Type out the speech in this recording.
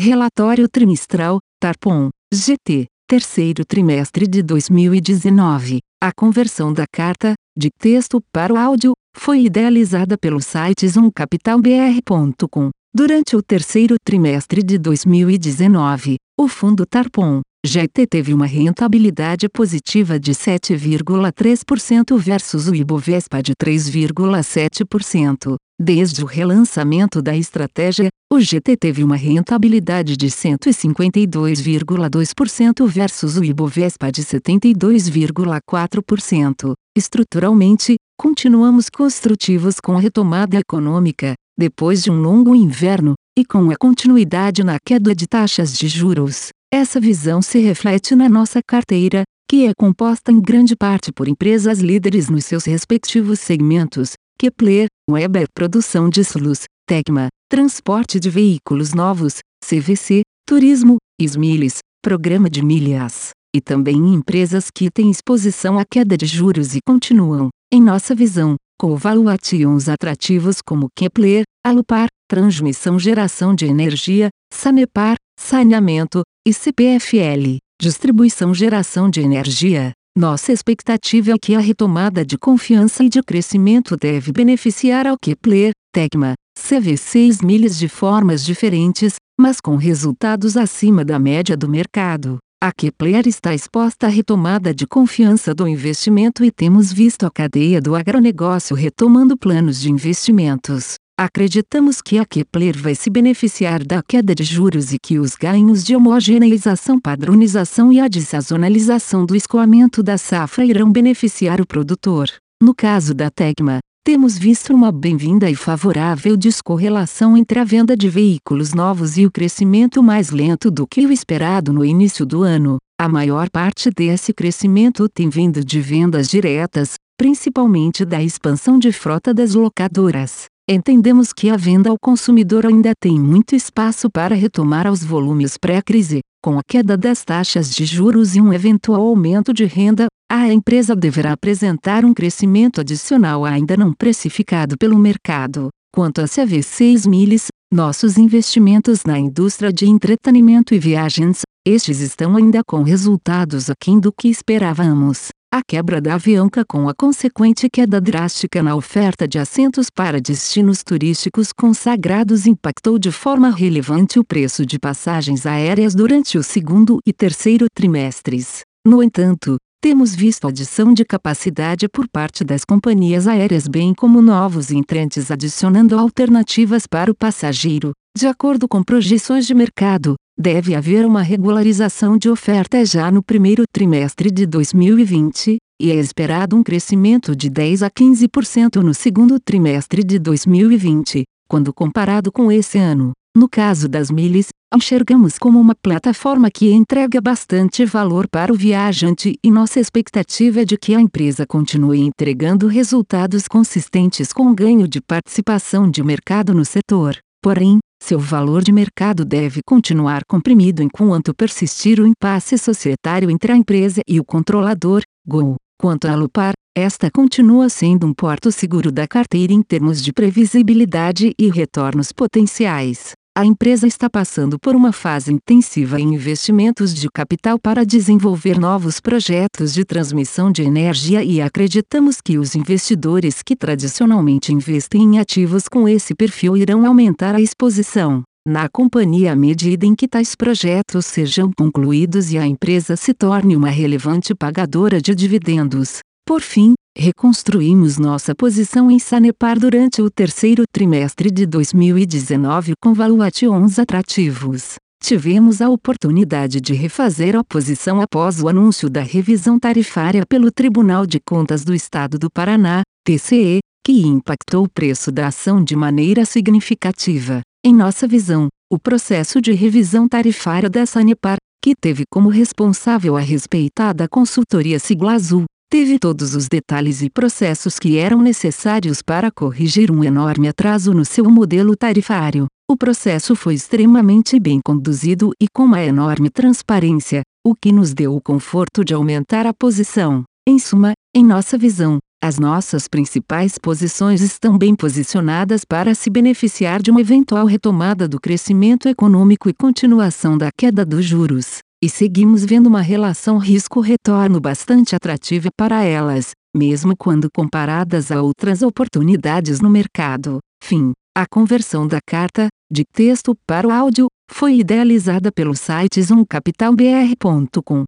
Relatório trimestral, Tarpon, GT, terceiro trimestre de 2019. A conversão da carta, de texto para o áudio, foi idealizada pelo site zoomcapitalbr.com. Durante o terceiro trimestre de 2019, o fundo Tarpon, GT teve uma rentabilidade positiva de 7,3% versus o Ibovespa de 3,7%. Desde o relançamento da estratégia, o GT teve uma rentabilidade de 152,2% versus o Ibovespa de 72,4%. Estruturalmente, continuamos construtivos com a retomada econômica, depois de um longo inverno, e com a continuidade na queda de taxas de juros. Essa visão se reflete na nossa carteira, que é composta em grande parte por empresas líderes nos seus respectivos segmentos, Kepler, Weber Produção de Soluções, Tecma, Transporte de Veículos Novos, CVC, Turismo, Smiles, Programa de Milhas, e também empresas que têm exposição à queda de juros e continuam, em nossa visão, com valuations atrativos como Kepler, Alupar, Transmissão Geração de Energia, Sanepar, Saneamento, e CPFL, Distribuição Geração de Energia. Nossa expectativa é que a retomada de confiança e de crescimento deve beneficiar ao Kepler, Tecma, CVC e milhas de formas diferentes, mas com resultados acima da média do mercado. A Kepler está exposta à retomada de confiança do investimento e temos visto a cadeia do agronegócio retomando planos de investimentos. Acreditamos que a Kepler vai se beneficiar da queda de juros e que os ganhos de homogeneização, padronização e a dessazonalização do escoamento da safra irão beneficiar o produtor. No caso da Tecma, temos visto uma bem-vinda e favorável descorrelação entre a venda de veículos novos e o crescimento mais lento do que o esperado no início do ano. A maior parte desse crescimento tem vindo de vendas diretas, principalmente da expansão de frota das locadoras. Entendemos que a venda ao consumidor ainda tem muito espaço para retomar aos volumes pré-crise. Com a queda das taxas de juros e um eventual aumento de renda, a empresa deverá apresentar um crescimento adicional ainda não precificado pelo mercado. Quanto a CV6 Miles, nossos investimentos na indústria de entretenimento e viagens, estes estão ainda com resultados aquém do que esperávamos. A quebra da Avianca com a consequente queda drástica na oferta de assentos para destinos turísticos consagrados impactou de forma relevante o preço de passagens aéreas durante o segundo e terceiro trimestres. No entanto, temos visto adição de capacidade por parte das companhias aéreas bem como novos entrantes adicionando alternativas para o passageiro. De acordo com projeções de mercado, deve haver uma regularização de oferta já no primeiro trimestre de 2020, e é esperado um crescimento de 10 a 15% no segundo trimestre de 2020, quando comparado com esse ano. No caso das milhas, enxergamos como uma plataforma que entrega bastante valor para o viajante e nossa expectativa é de que a empresa continue entregando resultados consistentes com ganho de participação de mercado no setor. Porém, seu valor de mercado deve continuar comprimido enquanto persistir o impasse societário entre a empresa e o controlador, Gol. Quanto a Lupar, esta continua sendo um porto seguro da carteira em termos de previsibilidade e retornos potenciais. A empresa está passando por uma fase intensiva em investimentos de capital para desenvolver novos projetos de transmissão de energia e acreditamos que os investidores que tradicionalmente investem em ativos com esse perfil irão aumentar a exposição na companhia à medida em que tais projetos sejam concluídos e a empresa se torne uma relevante pagadora de dividendos. Por fim, reconstruímos nossa posição em Sanepar durante o terceiro trimestre de 2019 com valuations atrativos. Tivemos a oportunidade de refazer a posição após o anúncio da revisão tarifária pelo Tribunal de Contas do Estado do Paraná, TCE, que impactou o preço da ação de maneira significativa. Em nossa visão, o processo de revisão tarifária da Sanepar, que teve como responsável a respeitada consultoria Sigla Azul, teve todos os detalhes e processos que eram necessários para corrigir um enorme atraso no seu modelo tarifário. O processo foi extremamente bem conduzido e com uma enorme transparência, o que nos deu o conforto de aumentar a posição. Em suma, Em nossa visão, as nossas principais posições estão bem posicionadas para se beneficiar de uma eventual retomada do crescimento econômico e continuação da queda dos juros, e seguimos vendo uma relação risco-retorno bastante atrativa para elas, mesmo quando comparadas a outras oportunidades no mercado. Fim. A conversão da carta, de texto para o áudio, foi idealizada pelo site zoomcapitalbr.com.